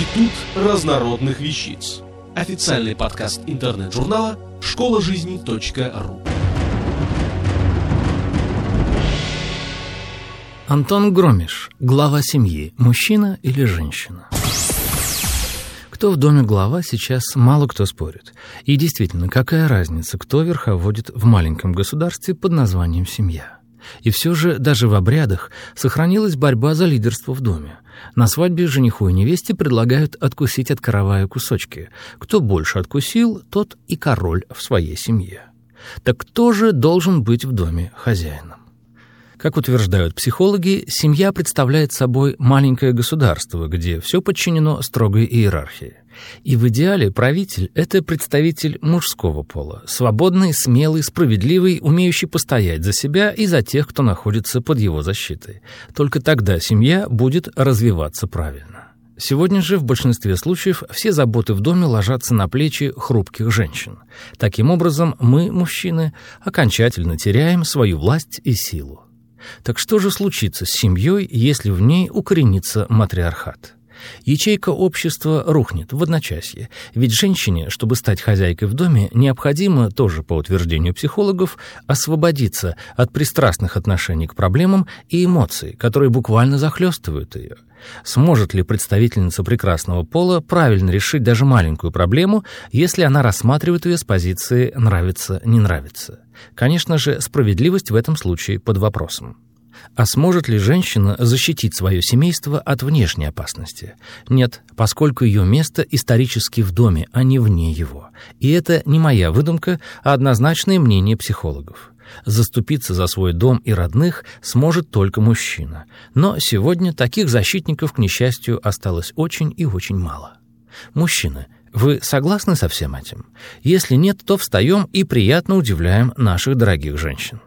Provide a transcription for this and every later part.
Институт разнородных вещиц. Официальный подкаст интернет-журнала школа жизни .ру. Антон Громиш, глава семьи, мужчина или женщина? Кто в доме глава, сейчас мало кто спорит. И действительно, какая разница, кто верховодит в маленьком государстве под названием «семья»? И все же даже в обрядах сохранилась борьба за лидерство в доме. На свадьбе жениху и невесте предлагают откусить от каравая кусочки. Кто больше откусил, тот и король в своей семье. Так кто же должен быть в доме хозяином? Как утверждают психологи, семья представляет собой маленькое государство, где все подчинено строгой иерархии. И в идеале правитель — это представитель мужского пола, свободный, смелый, справедливый, умеющий постоять за себя и за тех, кто находится под его защитой. Только тогда семья будет развиваться правильно. Сегодня же в большинстве случаев все заботы в доме ложатся на плечи хрупких женщин. Таким образом, мы, мужчины, окончательно теряем свою власть и силу. Так что же случится с семьей, если в ней укоренится матриархат? Ячейка общества рухнет в одночасье, ведь женщине, чтобы стать хозяйкой в доме, необходимо, тоже по утверждению психологов, освободиться от пристрастных отношений к проблемам и эмоций, которые буквально захлестывают ее. Сможет ли представительница прекрасного пола правильно решить даже маленькую проблему, если она рассматривает ее с позиции «нравится-не нравится»? Конечно же, справедливость в этом случае под вопросом. А сможет ли женщина защитить свое семейство от внешней опасности? Нет, поскольку ее место исторически в доме, а не вне его. И это не моя выдумка, а однозначное мнение психологов. Заступиться за свой дом и родных сможет только мужчина. Но сегодня таких защитников, к несчастью, осталось очень и очень мало. Мужчины, вы согласны со всем этим? Если нет, то встаем и приятно удивляем наших дорогих женщин.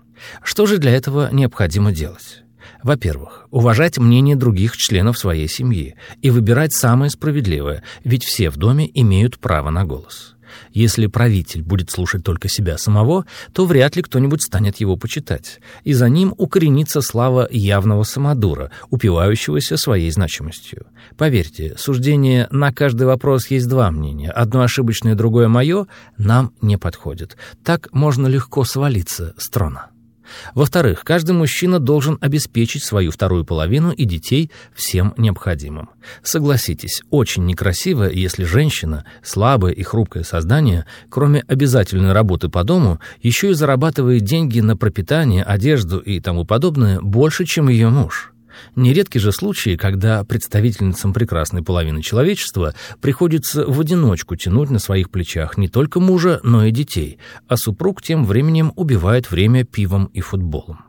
Что же для этого необходимо делать? Во-первых, уважать мнение других членов своей семьи и выбирать самое справедливое, ведь все в доме имеют право на голос. Если правитель будет слушать только себя самого, то вряд ли кто-нибудь станет его почитать, и за ним укоренится слава явного самодура, упивающегося своей значимостью. Поверьте, суждение «на каждый вопрос есть два мнения, одно ошибочное, другое мое» нам не подходит. Так можно легко свалиться с трона. Во-вторых, каждый мужчина должен обеспечить свою вторую половину и детей всем необходимым. Согласитесь, очень некрасиво, если женщина, слабое и хрупкое создание, кроме обязательной работы по дому, еще и зарабатывает деньги на пропитание, одежду и тому подобное больше, чем ее муж. Нередки же случаи, когда представительницам прекрасной половины человечества приходится в одиночку тянуть на своих плечах не только мужа, но и детей, а супруг тем временем убивает время пивом и футболом.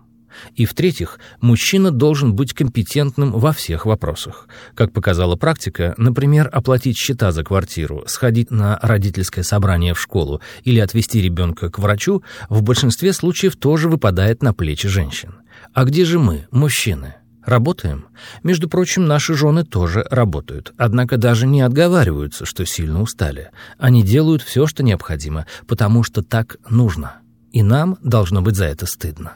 И в-третьих, мужчина должен быть компетентным во всех вопросах. Как показала практика, например, оплатить счета за квартиру, сходить на родительское собрание в школу или отвезти ребенка к врачу, в большинстве случаев тоже выпадает на плечи женщин. А где же мы, мужчины? Работаем. Между прочим, наши жены тоже работают, однако даже не отговариваются, что сильно устали. Они делают все, что необходимо, потому что так нужно. И нам должно быть за это стыдно.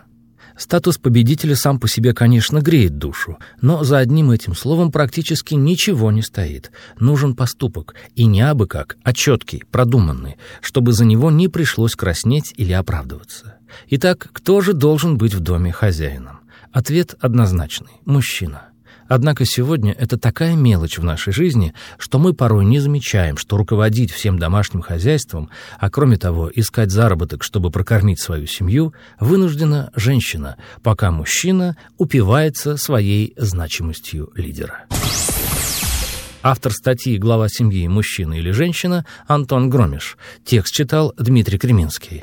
Статус победителя сам по себе, конечно, греет душу, но за одним этим словом практически ничего не стоит. Нужен поступок, и не абы как, а четкий, продуманный, чтобы за него не пришлось краснеть или оправдываться. Итак, кто же должен быть в доме хозяином? Ответ однозначный – мужчина. Однако сегодня это такая мелочь в нашей жизни, что мы порой не замечаем, что руководить всем домашним хозяйством, а кроме того искать заработок, чтобы прокормить свою семью, вынуждена женщина, пока мужчина упивается своей значимостью лидера. Автор статьи «Глава семьи. Мужчина или женщина» Антон Громиш. Текст читал Дмитрий Креминский.